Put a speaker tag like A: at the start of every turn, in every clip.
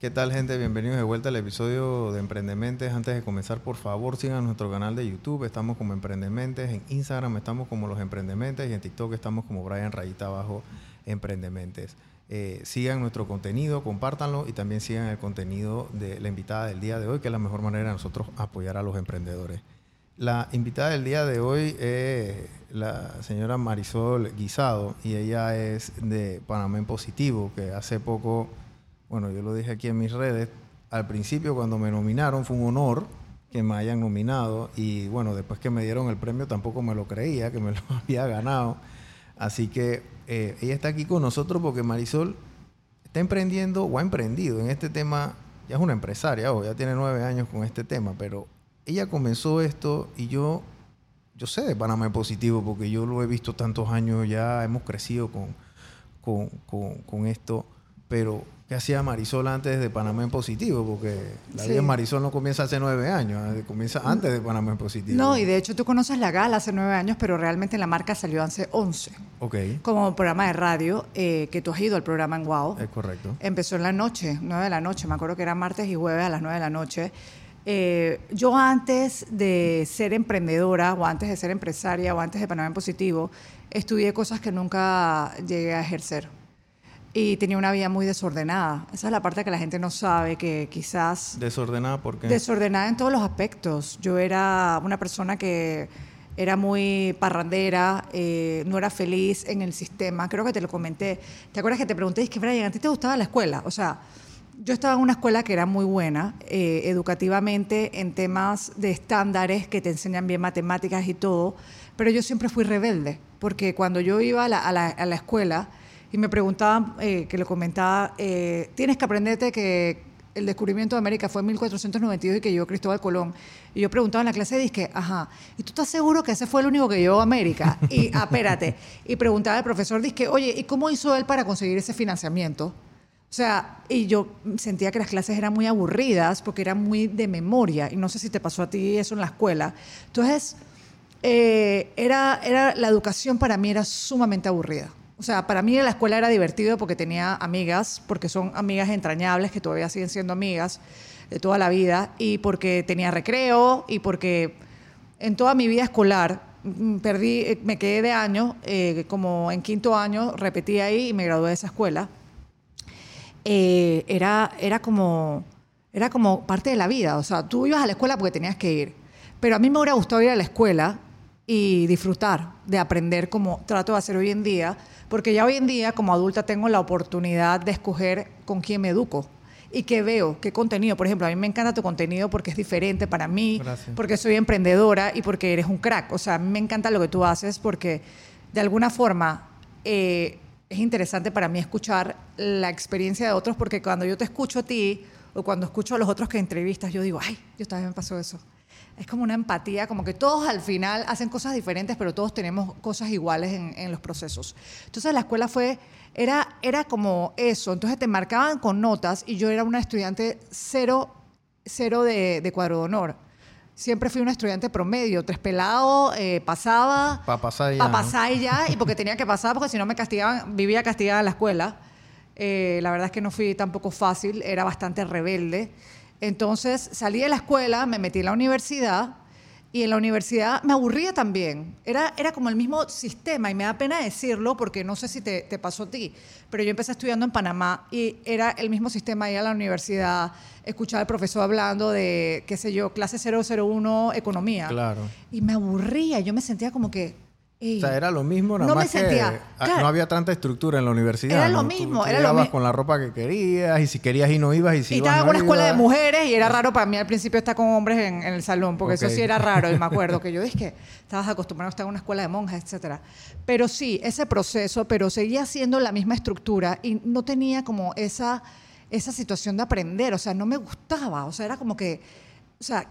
A: ¿Qué tal gente? Bienvenidos de vuelta al episodio de Emprendementes. Antes de comenzar, por favor, sigan nuestro canal de YouTube. Estamos como Emprendementes. En Instagram estamos como Los Emprendementes y en TikTok estamos como Brian Rayita Abajo Emprendementes. Eh, sigan nuestro contenido, compártanlo y también sigan el contenido de la invitada del día de hoy, que es la mejor manera de nosotros apoyar a los emprendedores. La invitada del día de hoy es la señora Marisol Guisado y ella es de Panamá Positivo, que hace poco bueno, yo lo dije aquí en mis redes, al principio cuando me nominaron fue un honor que me hayan nominado y bueno, después que me dieron el premio tampoco me lo creía, que me lo había ganado. Así que eh, ella está aquí con nosotros porque Marisol está emprendiendo o ha emprendido en este tema, ya es una empresaria, o ya tiene nueve años con este tema, pero ella comenzó esto y yo, yo sé de Panamá positivo porque yo lo he visto tantos años ya, hemos crecido con, con, con, con esto, pero ¿Qué hacía Marisol antes de Panamá en Positivo? Porque la vida de Marisol no comienza hace nueve años, eh, comienza antes de Panamá en Positivo.
B: No, y de hecho tú conoces la gala hace nueve años, pero realmente la marca salió hace once.
A: Ok.
B: Como programa de radio, eh, que tú has ido al programa en Wow.
A: Es correcto.
B: Empezó en la noche, nueve de la noche, me acuerdo que era martes y jueves a las nueve de la noche. Eh, yo antes de ser emprendedora o antes de ser empresaria o antes de Panamá en Positivo, estudié cosas que nunca llegué a ejercer y tenía una vida muy desordenada. Esa es la parte que la gente no sabe, que quizás...
A: ¿Desordenada por qué?
B: Desordenada en todos los aspectos. Yo era una persona que era muy parrandera, eh, no era feliz en el sistema. Creo que te lo comenté. ¿Te acuerdas que te pregunté, es que Brian, ¿a ti te gustaba la escuela? O sea, yo estaba en una escuela que era muy buena eh, educativamente en temas de estándares que te enseñan bien matemáticas y todo, pero yo siempre fui rebelde, porque cuando yo iba a la, a la, a la escuela y me preguntaban, eh, que le comentaba, eh, tienes que aprenderte que el descubrimiento de América fue en 1492 y que llegó Cristóbal Colón. Y yo preguntaba en la clase, dije, ajá, ¿y tú estás seguro que ese fue el único que llegó a América? Y, ah, espérate. Y preguntaba al profesor, dije, oye, ¿y cómo hizo él para conseguir ese financiamiento? O sea, y yo sentía que las clases eran muy aburridas porque eran muy de memoria. Y no sé si te pasó a ti eso en la escuela. Entonces, eh, era, era, la educación para mí era sumamente aburrida. O sea, para mí la escuela era divertido porque tenía amigas, porque son amigas entrañables que todavía siguen siendo amigas de toda la vida, y porque tenía recreo, y porque en toda mi vida escolar mm, perdí, eh, me quedé de año, eh, como en quinto año repetí ahí y me gradué de esa escuela. Eh, era, era, como, era como parte de la vida, o sea, tú ibas a la escuela porque tenías que ir, pero a mí me hubiera gustado ir a la escuela y disfrutar de aprender como trato de hacer hoy en día, porque ya hoy en día como adulta tengo la oportunidad de escoger con quién me educo y qué veo, qué contenido. Por ejemplo, a mí me encanta tu contenido porque es diferente para mí, porque soy emprendedora y porque eres un crack. O sea, a mí me encanta lo que tú haces porque de alguna forma eh, es interesante para mí escuchar la experiencia de otros porque cuando yo te escucho a ti o cuando escucho a los otros que entrevistas, yo digo, ay, yo también me pasó eso es como una empatía, como que todos al final hacen cosas diferentes, pero todos tenemos cosas iguales en, los procesos. Entonces la escuela fue, era, era como eso, entonces te marcaban con notas y yo era una estudiante cero, cero de, cuadro de honor. Siempre fui una estudiante promedio, tres pelados, eh, pasaba.
A: Para pasar ya.
B: Para pasar ya, y porque tenía que pasar, porque si no me castigaban, vivía castigada en la escuela. Eh, la verdad es que no fui tampoco fácil, era bastante rebelde. Entonces salí de la escuela, me metí en la universidad y en la universidad me aburría también. Era, era como el mismo sistema y me da pena decirlo porque no sé si te, pasó a ti, pero yo empecé estudiando en Panamá y era el mismo sistema ir a la universidad, escuchar al profesor hablando de, qué sé yo, clase 001, economía.
A: Claro.
B: Y me aburría, yo me sentía como que
A: o sea, era lo mismo, nada
B: no
A: más
B: me sentía,
A: que no había tanta estructura en la universidad.
B: Era lo mismo, era lo mismo.
A: con la ropa que querías y si querías y no ibas y si
B: y
A: ibas
B: estaba
A: en
B: una escuela de mujeres y era raro para mí al principio estar con hombres en, el salón, porque eso sí era raro y me acuerdo que yo dije que estabas acostumbrado a estar en una escuela de monjas, etcétera. Pero sí, ese proceso, pero seguía siendo la misma estructura y no tenía como esa, esa situación de aprender, o sea, no me gustaba, o sea, era como que, o sea,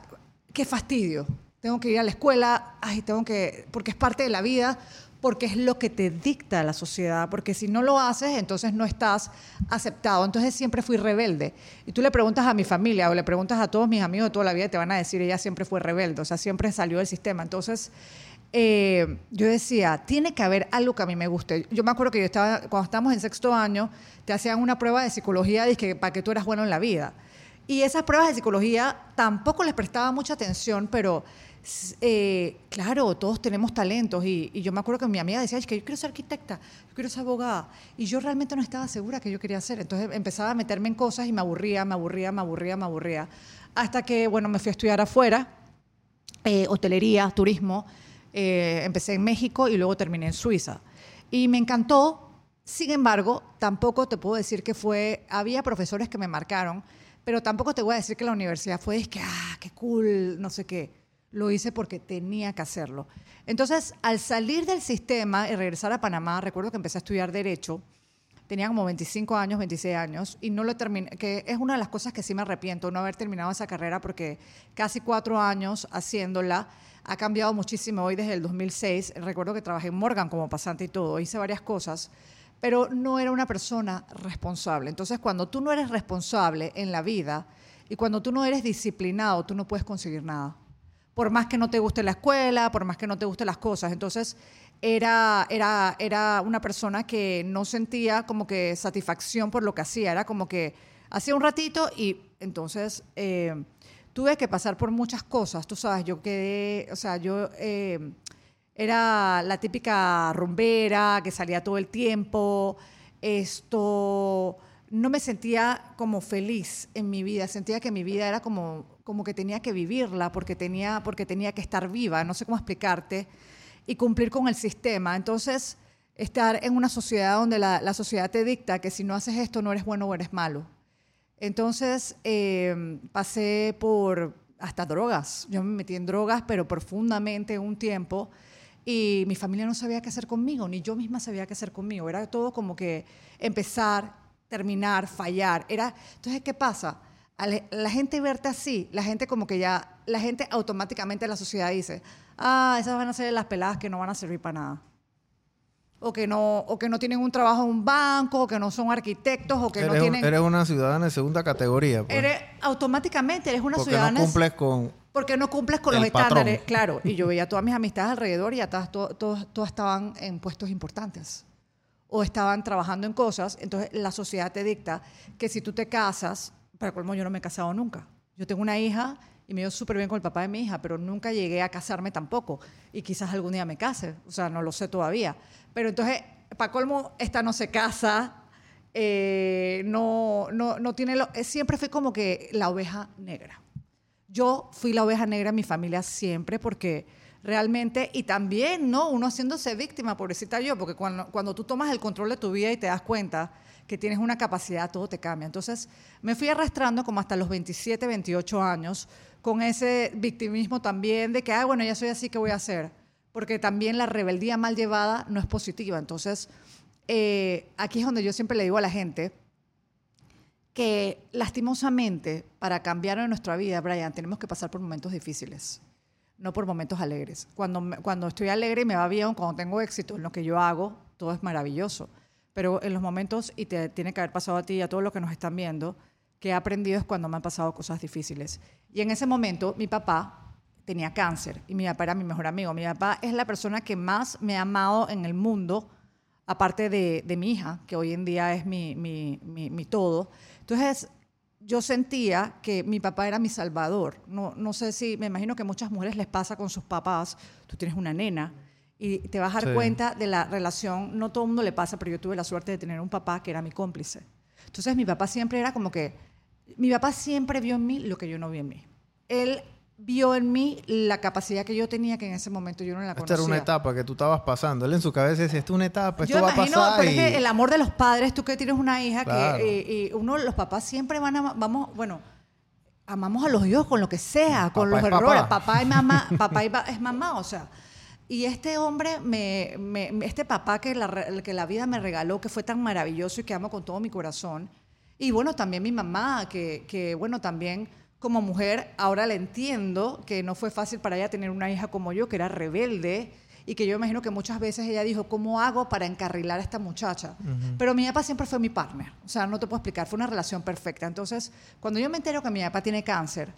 B: qué fastidio. Tengo que ir a la escuela, ay, tengo que, porque es parte de la vida, porque es lo que te dicta la sociedad, porque si no lo haces, entonces no estás aceptado. Entonces siempre fui rebelde. Y tú le preguntas a mi familia o le preguntas a todos mis amigos de toda la vida te van a decir, ella siempre fue rebelde, o sea, siempre salió del sistema. Entonces, eh, yo decía, tiene que haber algo que a mí me guste. Yo me acuerdo que yo estaba, cuando estábamos en sexto año, te hacían una prueba de psicología para que tú eras bueno en la vida. Y esas pruebas de psicología tampoco les prestaba mucha atención, pero eh, claro, todos tenemos talentos. Y, yo me acuerdo que mi amiga decía, es que yo quiero ser arquitecta, yo quiero ser abogada. Y yo realmente no estaba segura que yo quería hacer. Entonces empezaba a meterme en cosas y me aburría, me aburría, me aburría, me aburría. Hasta que, bueno, me fui a estudiar afuera, eh, hotelería, turismo. Eh, empecé en México y luego terminé en Suiza. Y me encantó. Sin embargo, tampoco te puedo decir que fue, había profesores que me marcaron, pero tampoco te voy a decir que la universidad fue, es que, ah, qué cool, no sé qué. Lo hice porque tenía que hacerlo. Entonces, al salir del sistema y regresar a Panamá, recuerdo que empecé a estudiar Derecho, tenía como 25 años, 26 años, y no lo terminé, que es una de las cosas que sí me arrepiento, no haber terminado esa carrera, porque casi cuatro años haciéndola, ha cambiado muchísimo hoy desde el 2006. Recuerdo que trabajé en Morgan como pasante y todo, hice varias cosas, pero no era una persona responsable. Entonces, cuando tú no eres responsable en la vida y cuando tú no eres disciplinado, tú no puedes conseguir nada. Por más que no te guste la escuela, por más que no te gusten las cosas. Entonces, era, era, era una persona que no sentía como que satisfacción por lo que hacía. Era como que hacía un ratito y entonces... Eh, tuve que pasar por muchas cosas, tú sabes, yo quedé, o sea, yo eh, era la típica rumbera que salía todo el tiempo, esto, no me sentía como feliz en mi vida, sentía que mi vida era como, como que tenía que vivirla porque tenía, porque tenía que estar viva, no sé cómo explicarte, y cumplir con el sistema. Entonces, estar en una sociedad donde la, la sociedad te dicta que si no haces esto no eres bueno o eres malo entonces em, pasé por hasta drogas. Yo me metí en drogas, pero profundamente un tiempo. Y mi familia no sabía qué hacer conmigo, ni yo misma sabía qué hacer conmigo. Era todo como que empezar, terminar, fallar. Era, entonces, ¿qué pasa? La gente verte así, la gente como que ya, la gente automáticamente en la sociedad dice, ah, esas van a ser las peladas que no van a servir para nada o que no o que no tienen un trabajo en un banco o que no son arquitectos o que no tienen
A: eres una ciudadana de segunda categoría
B: pues. eres automáticamente eres una
A: porque
B: ciudadana
A: no cumples con
B: porque no cumples con los estándares claro y yo veía a todas mis amistades alrededor y ya todas, todas, todas estaban en puestos importantes o estaban trabajando en cosas entonces la sociedad te dicta que si tú te casas para colmo yo no me he casado nunca yo tengo una hija y me dio súper bien con el papá de mi hija, pero nunca llegué a casarme tampoco. Y quizás algún día me case, o sea, no lo sé todavía. Pero entonces, para colmo, esta no se casa, eh, no, no, no tiene... Lo, siempre fue como que la oveja negra. Yo fui la oveja negra en mi familia siempre porque realmente, y también, ¿no? Uno haciéndose víctima, pobrecita yo, porque cuando, cuando tú tomas el control de tu vida y te das cuenta que tienes una capacidad, todo te cambia. Entonces, me fui arrastrando como hasta los 27, 28 años, con ese victimismo también de que, ah, bueno, ya soy así, ¿qué voy a hacer? porque también la rebeldía mal llevada no es positiva. Entonces, eh, aquí es donde yo siempre le digo a la gente que lastimosamente para cambiar en nuestra vida, Brian, tenemos que pasar por momentos difíciles, no por momentos alegres. Cuando, cuando estoy alegre y me va bien, cuando tengo éxito en lo que yo hago, todo es maravilloso. Pero en los momentos, y te tiene que haber pasado a ti y a todos los que nos están viendo, que he aprendido es cuando me han pasado cosas difíciles. Y en ese momento, mi papá, tenía cáncer y mi papá era mi mejor amigo. Mi papá es la persona que más me ha amado en el mundo, aparte de, mi hija, que hoy en día es mi, mi, todo. Entonces, yo sentía que mi papá era mi salvador. No, no sé si, me imagino que muchas mujeres les pasa con sus papás. Tú tienes una nena y te vas a dar cuenta de la relación. No todo el mundo le pasa, pero yo tuve la suerte de tener un papá que era mi cómplice. Entonces, mi papá siempre era como que, mi papá siempre vio en mí lo que yo no vi en mí. Él vio en mí la capacidad que yo tenía que en ese momento yo no la conocía.
A: Esta era una etapa que tú estabas pasando. Él en su cabeza decía, esta es una etapa, esto va a pasar.
B: Pero es que el amor de los padres, tú que tienes una hija, que y, uno, los papás siempre van a, vamos, bueno, amamos a los hijos con lo que sea, con los errores. Papá. y mamá, papá y es mamá, o sea. Y este hombre, me, este papá que la, que la vida me regaló, que fue tan maravilloso y que amo con todo mi corazón. Y bueno, también mi mamá, que, que bueno, también como mujer, ahora le entiendo que no fue fácil para ella tener una hija como yo, que era rebelde, y que yo imagino que muchas veces ella dijo, ¿cómo hago para encarrilar a esta muchacha? Pero mi papá siempre fue mi partner, o sea, no te puedo explicar, fue una relación perfecta. Entonces, cuando yo me entero que mi papá tiene cáncer,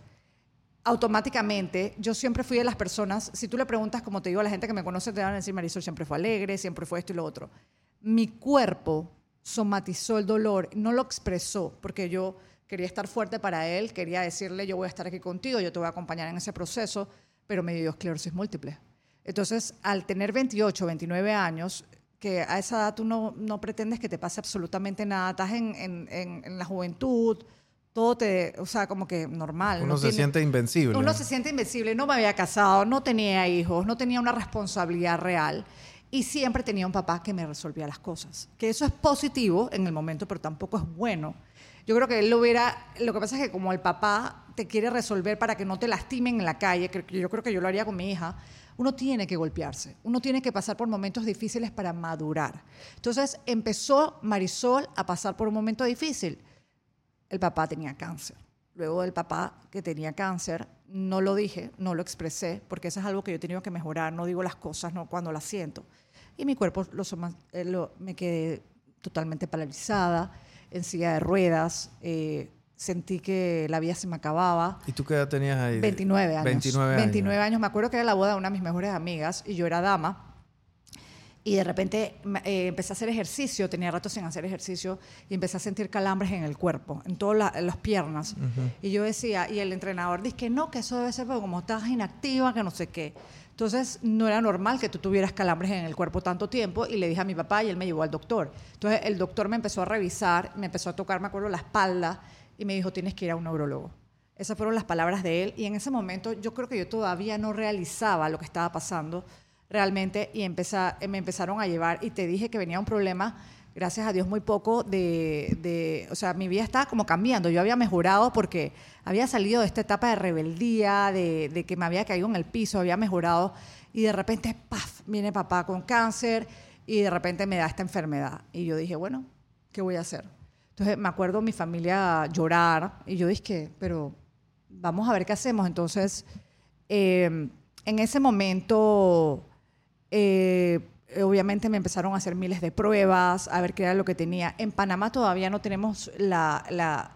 B: automáticamente, yo siempre fui de las personas, si tú le preguntas, como te digo, a la gente que me conoce, te van a decir, Marisol siempre fue alegre, siempre fue esto y lo otro. Mi cuerpo somatizó el dolor, no lo expresó, porque yo quería estar fuerte para él, quería decirle, yo voy a estar aquí contigo, yo te voy a acompañar en ese proceso, pero me dio esclerosis múltiple. Entonces, al tener 28, 29 años, que a esa edad tú no, no pretendes que te pase absolutamente nada, estás en, en, en, en la juventud, todo te, o sea, como que normal.
A: Uno
B: no
A: se
B: tiene-
A: siente invencible.
B: uno se siente invencible, no me había casado, no tenía hijos, no tenía una responsabilidad real y siempre tenía un papá que me resolvía las cosas. Que eso es positivo en el momento, pero tampoco es bueno. Yo creo que él lo hubiera, lo que pasa es que como el papá te quiere resolver para que no te lastimen en la calle, que yo creo que yo lo haría con mi hija, uno tiene que golpearse, uno tiene que pasar por momentos difíciles para madurar. Entonces empezó Marisol a pasar por un momento difícil el papá tenía cáncer. Luego del papá que tenía cáncer, no lo dije, no lo expresé, porque eso es algo que yo he tenido que mejorar, no digo las cosas no cuando las siento. Y mi cuerpo lo eh, lo- me quedé totalmente paralizada, en silla de ruedas, eh, sentí que la vida se me acababa.
A: ¿Y tú qué edad tenías ahí?
B: 29 años.
A: 29 años.
B: 29 años. Me acuerdo que era la boda de una de mis mejores amigas y yo era dama. Y de repente eh, empecé a hacer ejercicio, tenía rato sin hacer ejercicio y empecé a sentir calambres en el cuerpo, en todas la- las piernas. Y yo decía, y el entrenador dice que no, que eso debe ser porque como estás inactiva, que no sé qué. Entonces no era normal que tú tuvieras calambres en el cuerpo tanto tiempo y le dije a mi papá y él me llevó al doctor. Entonces el doctor me empezó a revisar, me empezó a tocar, me acuerdo, la espalda y me dijo, tienes que ir a un neurólogo. Esas fueron las palabras de él y en ese momento yo creo que yo todavía no realizaba lo que estaba pasando realmente y empeza- me empezaron a llevar y te dije que venía un problema, gracias a Dios muy poco, de, de- o sea, mi vida estaba como cambiando, yo había mejorado porque había salido de esta etapa de rebeldía, de, de que me había caído en el piso, había mejorado y de repente, ¡paf!, viene papá con cáncer y de repente me da esta enfermedad y yo dije, bueno, ¿qué voy a hacer? Entonces me acuerdo mi familia llorar y yo dije, pero vamos a ver qué hacemos. Entonces, eh, en ese momento, eh, obviamente me empezaron a hacer miles de pruebas, a ver qué era lo que tenía. En Panamá todavía no tenemos la, la-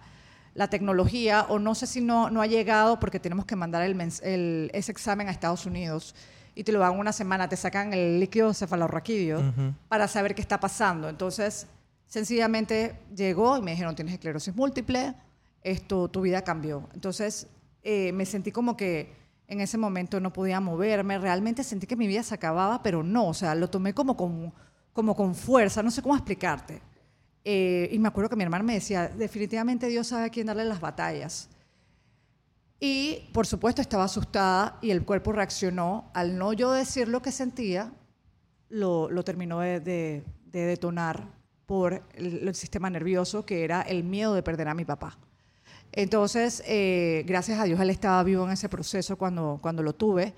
B: la tecnología, o no sé si no, no ha llegado porque tenemos que mandar el- ese examen a Estados Unidos y te lo dan una semana, te sacan el líquido cefalorraquídeo para saber qué está pasando. Entonces, sencillamente llegó y me dijeron, tienes esclerosis múltiple, esto, tu vida cambió. Entonces, eh, me sentí como que en ese momento no podía moverme, realmente sentí que mi vida se acababa, pero no, o sea, lo tomé como con, como con fuerza, no sé cómo explicarte. Eh, y me acuerdo que mi hermana me decía, definitivamente Dios sabe a quién darle las batallas. Y por supuesto estaba asustada y el cuerpo reaccionó. Al no yo decir lo que sentía, lo, lo terminó de, de- de detonar por el sistema nervioso, que era el miedo de perder a mi papá. Entonces, eh, gracias a Dios, él estaba vivo en ese proceso cuando, cuando lo tuve.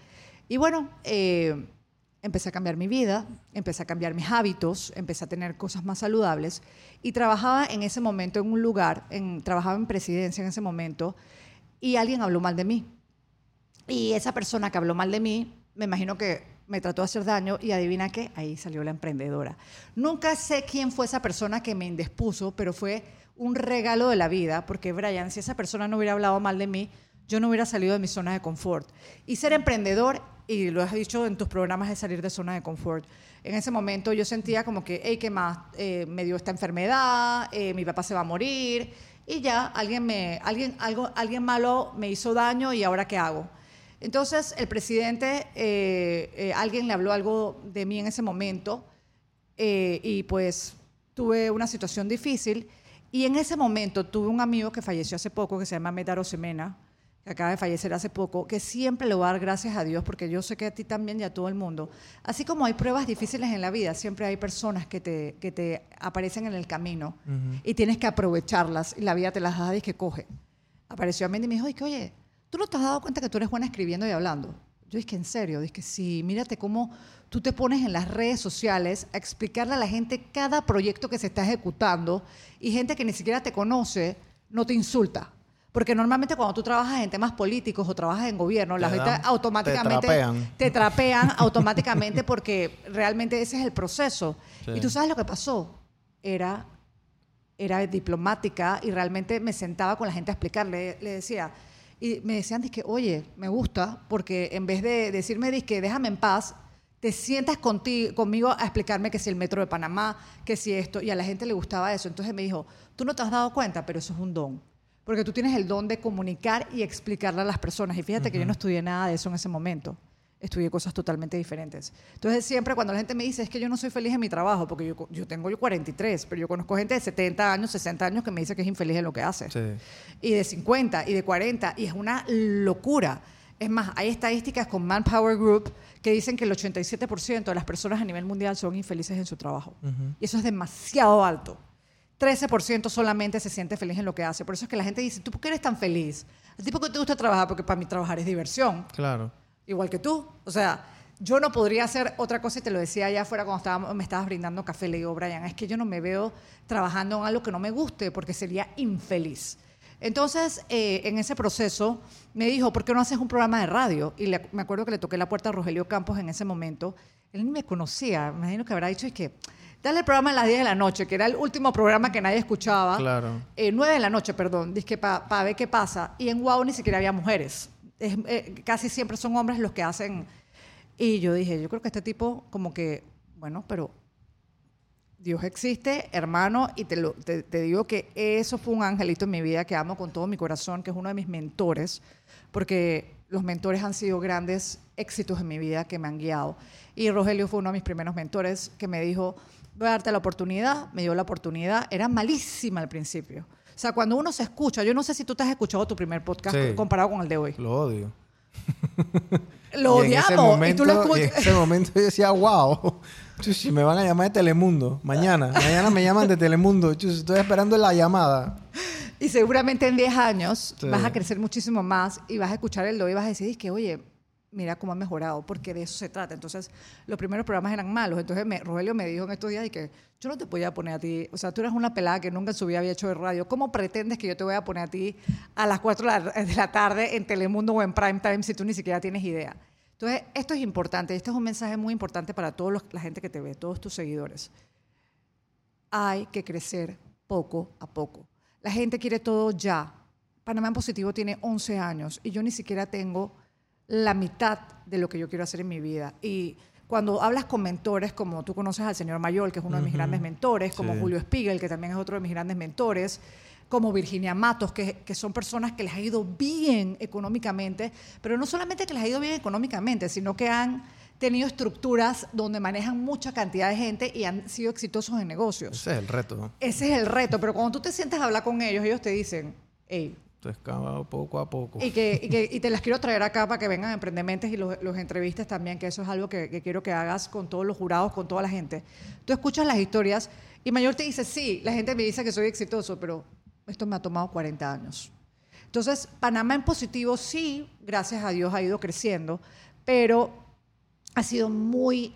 B: Y bueno, eh, empecé a cambiar mi vida, empecé a cambiar mis hábitos, empecé a tener cosas más saludables y trabajaba en ese momento en un lugar, en, trabajaba en presidencia en ese momento y alguien habló mal de mí. Y esa persona que habló mal de mí, me imagino que me trató de hacer daño y adivina qué, ahí salió la emprendedora. Nunca sé quién fue esa persona que me indispuso, pero fue un regalo de la vida, porque Brian, si esa persona no hubiera hablado mal de mí, yo no hubiera salido de mi zona de confort. Y ser emprendedor, y lo has dicho en tus programas, es salir de zona de confort. En ese momento yo sentía como que, hey, ¿qué más? Eh, me dio esta enfermedad, eh, mi papá se va a morir, y ya alguien, me, alguien, algo, alguien malo me hizo daño y ahora qué hago. Entonces el presidente, eh, eh, alguien le habló algo de mí en ese momento y pues tuve una situación difícil y en ese momento tuve un amigo que falleció hace poco que se llama Medaro Semena, que acaba de fallecer hace poco, que siempre le voy a dar gracias a Dios porque yo sé que a ti también y a todo el mundo. Así como hay pruebas difíciles en la vida, siempre hay personas que te, que te aparecen en el camino y tienes que aprovecharlas y la vida te las da y que coge. Apareció a mí y me dijo, "Oye, ¿tú no te has dado cuenta que tú eres buena escribiendo y hablando? Yo dije, ¿en serio? Dije, sí, mírate cómo tú te pones en las redes sociales a explicarle a la gente cada proyecto que se está ejecutando y gente que ni siquiera te conoce no te insulta. Porque normalmente cuando tú trabajas en temas políticos o trabajas en gobierno, la
A: Te
B: gente
A: dan-
B: automáticamente
A: te trapean.
B: te trapean automáticamente porque realmente ese es el proceso.
A: Sí.
B: Y tú sabes lo que pasó. Era era diplomática y realmente me sentaba con la gente a explicarle. Le decía, Y me decían, que, oye, me gusta, porque en vez de decirme, que déjame en paz, te sientas contigo, conmigo a explicarme que si el metro de Panamá, que si esto, y a la gente le gustaba eso. Entonces me dijo, tú no te has dado cuenta, pero eso es un don. Porque tú tienes el don de comunicar y explicarle a las personas. Y fíjate que yo no estudié nada de eso en ese momento. Estudié cosas totalmente diferentes. Entonces siempre cuando la gente me dice, es que yo no soy feliz en mi trabajo, porque yo, yo tengo yo 43, pero yo conozco gente de 70 años, 60 años que me dice que es infeliz en lo que hace. Y de 50 y de 40, y es una locura. Es más, hay estadísticas con Manpower Group que dicen que el 87% de las personas a nivel mundial son infelices en su trabajo. Y eso es demasiado alto. 13% solamente se siente feliz en lo que hace. Por eso es que la gente dice, ¿tú por qué eres tan feliz? ¿A ti por qué te gusta trabajar? Porque para mí trabajar es diversión.
A: Claro.
B: Igual que tú. O sea, yo no podría hacer otra cosa y te lo decía allá afuera cuando estábamos, me estabas brindando café. Le digo, Brian, es que yo no me veo trabajando en algo que no me guste porque sería infeliz. Entonces, eh, en ese proceso, me dijo, ¿por qué no haces un programa de radio? Y me acuerdo que le toqué la puerta a Rogelio Campos en ese momento. Él ni me conocía, me imagino que habrá dicho, es que, dale el programa a las 10 de la noche, que era el último programa que nadie escuchaba.
A: Claro.
B: Eh, 9 de la noche, perdón, dije para ver qué pasa. Y en Wow ni siquiera había mujeres. Eh, casi siempre son hombres los que hacen. Y yo dije, yo creo que este tipo, como que, bueno, pero Dios existe, hermano, y te, te, digo que eso fue un angelito en mi vida que amo con todo mi corazón, que es uno de mis mentores, porque los mentores han sido grandes éxitos en mi vida que me han guiado. Y Rogelio fue uno de mis primeros mentores que me dijo, voy a darte la oportunidad, me dio la oportunidad, era malísima al principio. O sea, cuando uno se escucha, yo no sé si tú te has escuchado tu primer podcast comparado con el de hoy.
A: Lo odio.
B: Lo odiamos.
A: y tú lo escuchas. En ese momento yo decía, wow, si me van a llamar de Telemundo mañana. Mañana me llaman de Telemundo. estoy esperando la llamada.
B: Y seguramente en 10 años vas a crecer muchísimo más y vas a escuchar el do y vas a decir que, oye, mira cómo ha mejorado, porque de eso se trata. Entonces, los primeros programas eran malos. Entonces, Rogelio me dijo en estos días y que yo no te podía poner a ti, o sea, tú eres una pelada que nunca en su vida había hecho de radio. ¿Cómo pretendes que yo te voy a poner a ti a las 4 de la tarde en Telemundo o en Prime Time si tú ni siquiera tienes idea? Entonces, esto es importante, este es un mensaje muy importante para toda la gente que te ve, todos tus seguidores. Hay que crecer poco a poco. La gente quiere todo ya. Panamá en Positivo tiene 11 años y yo ni siquiera tengo la mitad de lo que yo quiero hacer en mi vida. Y cuando hablas con mentores, como tú conoces al señor Mayor, que es uno de mis grandes mentores, como Julio Spiegel, que también es otro de mis grandes mentores, como Virginia Matos, que, que, son personas que les ha ido bien económicamente, pero no solamente que les ha ido bien económicamente, sino que han tenido estructuras donde manejan mucha cantidad de gente y han sido exitosos en negocios.
A: Ese es el reto.
B: Ese es el reto, pero cuando tú te sientes a hablar con ellos, ellos te dicen, hey,
A: excava poco a poco.
B: Y, que, y, que, y, te las quiero traer acá para que vengan Emprendementes y los, los entrevistas también, que eso es algo que, que, quiero que hagas con todos los jurados, con toda la gente. Tú escuchas las historias y Mayor te dice, sí, la gente me dice que soy exitoso, pero esto me ha tomado 40 años. Entonces, Panamá en positivo sí, gracias a Dios, ha ido creciendo, pero ha sido muy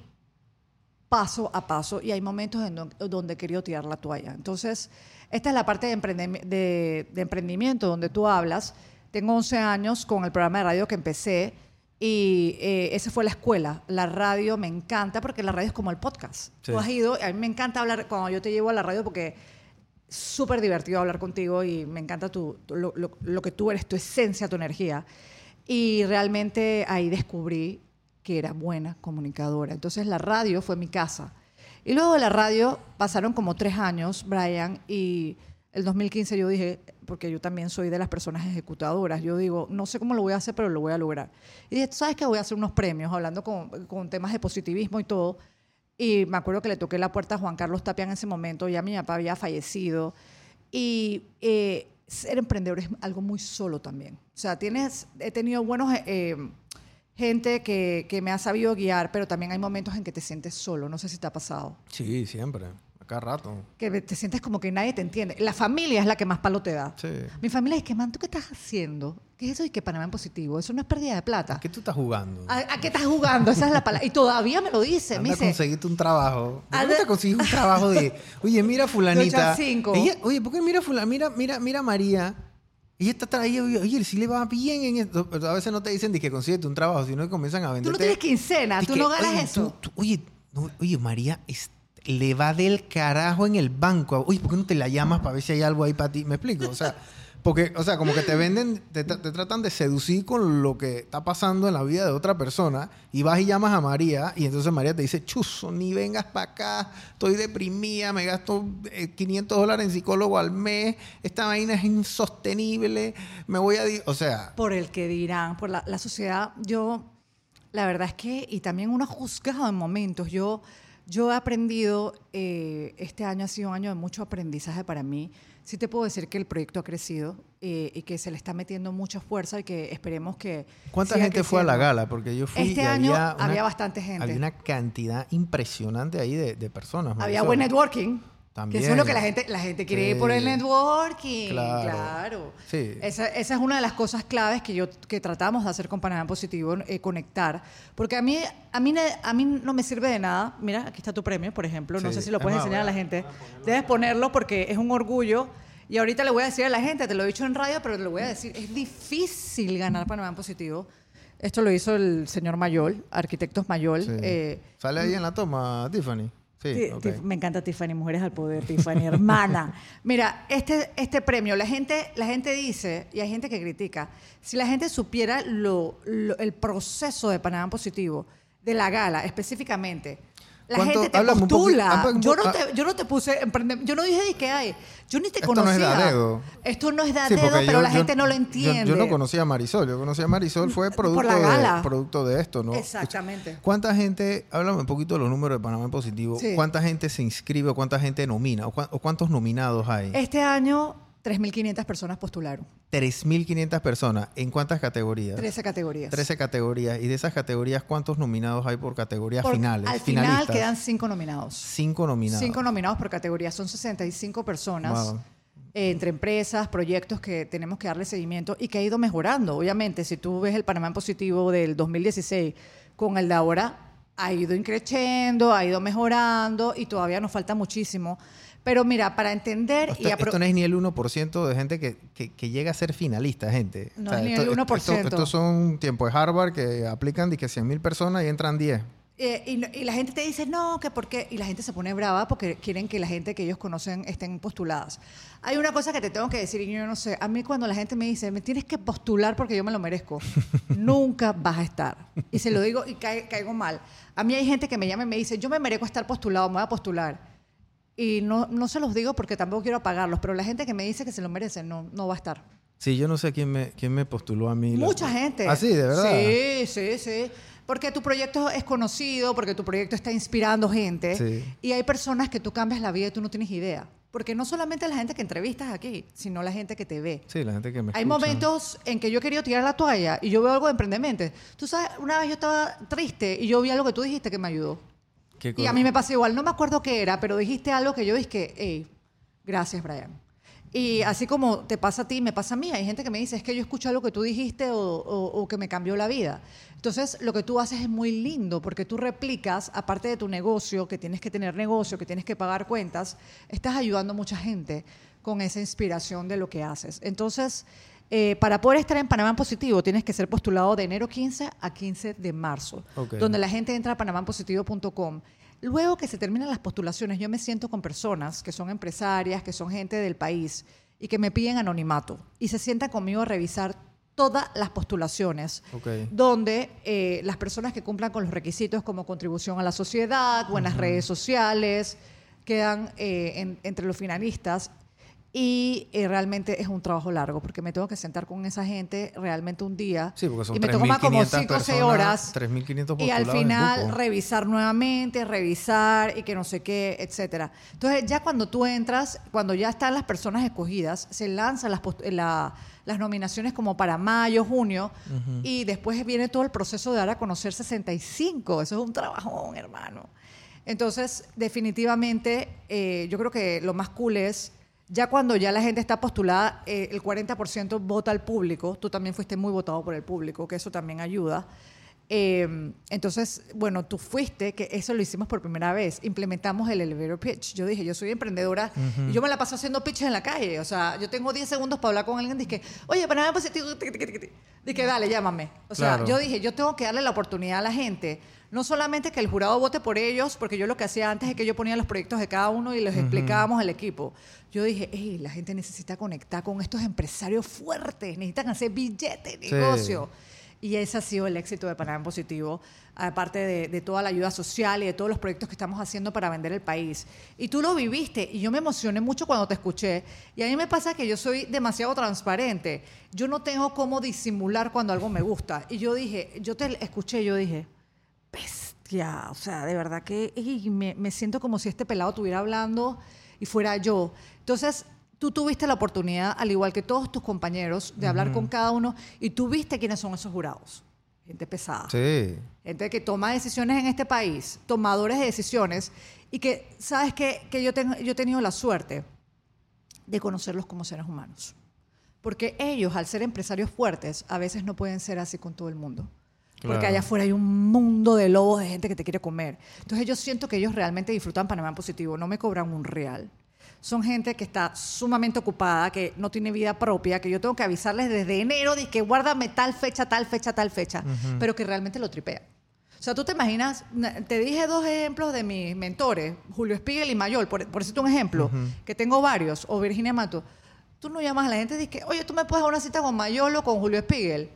B: paso a paso y hay momentos en donde he querido tirar la toalla. Entonces, esta es la parte de, emprendimiento donde tú hablas. Tengo 11 años con el programa de radio que empecé y eh, esa fue la escuela. La radio me encanta porque la radio es como el podcast. Tú has ido, a mí me encanta hablar cuando yo te llevo a la radio porque es súper divertido hablar contigo y me encanta tu, lo, lo, que tú eres, tu esencia, tu energía. Y realmente ahí descubrí que era buena comunicadora. Entonces la radio fue mi casa. Y luego de la radio pasaron como tres años, Brian, y el 2015 yo dije, porque yo también soy de las personas ejecutadoras, yo digo, no sé cómo lo voy a hacer, pero lo voy a lograr. Y dije, ¿sabes qué? Voy a hacer unos premios, hablando con, con temas de positivismo y todo. Y me acuerdo que le toqué la puerta a Juan Carlos Tapia en ese momento, ya mi papá había fallecido. Y eh, ser emprendedor es algo muy solo también. O sea, tienes, he tenido buenos... Eh, gente que, que, me ha sabido guiar, pero también hay momentos en que te sientes solo. No sé si te ha pasado.
A: Sí, siempre. Acá rato.
B: Que te sientes como que nadie te entiende. La familia es la que más palo te da.
A: Sí.
B: Mi familia es que, man, ¿tú qué estás haciendo? ¿Qué es eso y qué Panamá en positivo? Eso no es pérdida de plata.
A: ¿A qué tú estás jugando?
B: ¿A, qué estás jugando? Esa es la palabra. Y todavía me lo dice.
A: Anda
B: me dice,
A: conseguiste un trabajo. ¿Por qué te conseguiste un trabajo de, oye, mira fulanita? oye, ¿por qué mira fulanita? Mira, mira, mira María y está traído, oye, si le va bien en esto. A veces no te dicen de que consíguete un trabajo, sino que comienzan a vender.
B: Tú no tienes quincena, tú no ganas eso.
A: oye, oye, María, le va del carajo en el banco. Oye, ¿por qué no te la llamas para ver si hay algo ahí para ti? ¿Me explico? O sea, Porque, o sea, como que te venden, te, tra- te tratan de seducir con lo que está pasando en la vida de otra persona y vas y llamas a María y entonces María te dice, chuzo, ni vengas para acá, estoy deprimida, me gasto eh, 500 dólares en psicólogo al mes, esta vaina es insostenible, me voy a... di-". O sea,
B: por el que dirán, por la, sociedad. Yo, la verdad es que, y también uno juzgado en momentos. Yo, yo he aprendido, eh, este año ha sido un año de mucho aprendizaje para mí. Sí te puedo decir que el proyecto ha crecido eh, y que se le está metiendo mucha fuerza y que esperemos que...
A: ¿cuánta gente fue a la
B: creciendo.
A: gala? Porque yo fui
B: Este
A: y
B: año
A: había, una-
B: había bastante gente.
A: Había una cantidad impresionante ahí de, de personas.
B: Había buen networking.
A: También.
B: Que eso es lo que la gente, la gente quiere ir por el networking.
A: Claro.
B: Claro.
A: Sí.
B: Esa, esa es una de las cosas claves que yo que tratamos de hacer con Panamá Positivo, eh, conectar. Porque a mí, a, mí, a mí no me sirve de nada. Mira, aquí está tu premio, por ejemplo. No
A: Sí.
B: sé si lo
A: Es
B: puedes
A: más,
B: enseñar a
A: voy
B: la
A: a-
B: gente. Debes ponerlo porque es un orgullo. Y ahorita le voy a decir a la gente, te lo he dicho en radio, pero te lo voy a decir, es difícil ganar Panamá Positivo. Esto lo hizo el señor Mayol, Arquitectos Mayol. Eh,
A: ¿Sale ahí en la toma, Tiffany? Sí,
B: Me encanta Tiffany, Mujeres al Poder, Tiffany, hermana. Mira, este, este premio, la gente, la gente dice, y hay gente que critica, si la gente supiera lo, lo- el proceso de Panamá Positivo, de la gala específicamente, la gente te
A: Háblame
B: postula. yo, no
A: ah.
B: te, yo no te puse, yo no dije de qué hay, yo ni te
A: Esto no es
B: conocía.
A: de a dedo.
B: Esto no es de a
A: Sí,
B: pero
A: yo-
B: la
A: yo-
B: gente no lo entiende.
A: Yo, no conocía a Marisol. Yo conocía a Marisol fue producto. De, producto de esto, ¿no?
B: Exactamente.
A: ¿Cuánta gente, háblame un poquito de los números de Panamá en Positivo,
B: Sí.
A: cuánta gente se inscribe o cuánta gente nomina o cuántos nominados hay?
B: Este año, 3.500 personas postularon,
A: 3.500 personas. ¿En cuántas categorías?
B: 13 categorías.
A: 13 categorías. Y de esas categorías, ¿cuántos nominados hay por categorías
B: Por-
A: finales?
B: Al final
A: finalistas?
B: quedan cinco nominados.
A: Cinco nominados.
B: Cinco nominados por categoría. Son 65 personas
A: Wow.
B: eh, entre empresas, proyectos que tenemos que darle seguimiento y que ha ido mejorando. Obviamente, si tú ves el Panamá en positivo del 2016 con el de ahora, ha ido increciendo, ha ido mejorando y todavía nos falta muchísimo. Pero mira, para entender
A: Esto,
B: y
A: esto no es ni el 1% de gente que, que- que llega a ser finalista, gente.
B: No es ni el
A: esto-
B: 1%.
A: Estos son tiempos de Harvard que aplican de que 100 mil personas y entran 10.
B: Eh, y, y la gente te dice, no, que por qué. Y la gente se pone brava porque quieren que la gente que ellos conocen estén postuladas. Hay una cosa que te tengo que decir, y yo no sé. A mí, cuando la gente me dice, me tienes que postular porque yo me lo merezco, nunca vas a estar. Y se lo digo y cae- caigo mal. A mí hay gente que me llama y me dice, yo me merezco estar postulado, me voy a postular. Y no, no se los digo porque tampoco quiero apagarlos, pero la gente que me dice que se lo merece, no, no va a estar.
A: Sí, yo no sé quién me, quién me postuló a mí.
B: Mucha gente.
A: Ah, sí, de verdad.
B: Sí, sí, sí. Porque tu proyecto es conocido, porque tu proyecto está inspirando gente.
A: Sí.
B: Y hay personas que tú cambias la vida y tú no tienes idea. Porque no solamente la gente que entrevistas aquí, sino la gente que te ve.
A: Sí, la gente que me
B: Hay
A: escucha.
B: momentos en que yo he querido tirar la toalla y yo veo algo de emprendimiento. Tú sabes, una vez yo estaba triste y yo vi algo que tú dijiste que me ayudó.
A: ¿Qué
B: Y a mí me pasa igual, no me acuerdo qué era, pero dijiste algo que yo dije, hey, gracias, Brian. Y así como te pasa a ti, me pasa a mí. Hay gente que me dice, es que yo escucho algo que tú dijiste o, o- o que me cambió la vida. Entonces, lo que tú haces es muy lindo porque tú replicas, aparte de tu negocio, que tienes que tener negocio, que tienes que pagar cuentas, estás ayudando a mucha gente con esa inspiración de lo que haces. Entonces, eh, para poder estar en Panamá en Positivo, tienes que ser postulado de enero 15 a 15 de marzo, donde la gente entra a panamánpositivo.com. Luego que se terminan las postulaciones, yo me siento con personas que son empresarias, que son gente del país y que me piden anonimato y se sientan conmigo a revisar todas las postulaciones,
A: Ok.
B: donde eh, las personas que cumplan con los requisitos como contribución a la sociedad, buenas redes sociales, quedan eh, en- entre los finalistas y eh, realmente es un trabajo largo porque me tengo que sentar con esa gente realmente un día
A: Sí, porque son
B: y me toma como
A: 3.500
B: 5 o 6
A: personas,
B: horas
A: 3.500
B: y al final revisar nuevamente, revisar y que no sé qué, etcétera. Entonces ya cuando tú entras, cuando ya están las personas escogidas, se lanzan las, la- las nominaciones como para mayo, junio y después viene todo el proceso de dar a conocer 65. Eso es un trabajón, hermano. Entonces, definitivamente, eh, yo creo que lo más cool es, ya cuando ya la gente está postulada, eh, el 40% vota al público, tú también fuiste muy votado por el público, que eso también ayuda. Eh, entonces, bueno, tú fuiste, que eso lo hicimos por primera vez, implementamos el elevator pitch. Yo dije, yo soy emprendedora y yo me la paso haciendo pitches en la calle. O sea, yo tengo 10 segundos para hablar con alguien. Dije, oye, para nada positivo. Dije, dale, llámame. O sea,
A: Claro.
B: yo dije, yo tengo que darle la oportunidad a la gente. No solamente que el jurado vote por ellos, porque yo lo que hacía antes es que yo ponía los proyectos de cada uno y les explicábamos al equipo. Yo dije, hey, la gente necesita conectar con estos empresarios fuertes, necesitan hacer billete,
A: Sí.
B: negocio. Y ese ha sido el éxito de Panamá en Positivo, aparte de, de toda la ayuda social y de todos los proyectos que estamos haciendo para vender el país. Y tú lo viviste y yo me emocioné mucho cuando te escuché. Y a mí me pasa que yo soy demasiado transparente. Yo no tengo cómo disimular cuando algo me gusta. Y yo dije, yo te escuché, yo dije, bestia, o sea, de verdad que ey, me, me siento como si este pelado estuviera hablando y fuera yo. Entonces, tú tuviste la oportunidad, al igual que todos tus compañeros, de hablar con cada uno y tú viste quiénes son esos jurados. Gente pesada.
A: Sí.
B: Gente que toma decisiones en este país, tomadores de decisiones, y que, ¿sabes qué? Que yo, tengo, yo he tenido la suerte de conocerlos como seres humanos. Porque ellos, al ser empresarios fuertes, a veces no pueden ser así con todo el mundo. Porque
A: Claro.
B: allá afuera hay un mundo de lobos de gente que te quiere comer. Entonces yo siento que ellos realmente disfrutan Panamá en positivo, no me cobran un real. Son gente que está sumamente ocupada, que no tiene vida propia, que yo tengo que avisarles desde enero de que guárdame tal fecha, tal fecha, tal fecha, pero que realmente lo tripean. O sea, tú te imaginas, na- te dije dos ejemplos de mis mentores, Julio Spiegel y Mayol, por, por decirte un ejemplo, que tengo varios, o Virginia Mato. Tú no llamas a la gente y dices, oye, tú me puedes dar una cita con Mayol o con Julio Spiegel.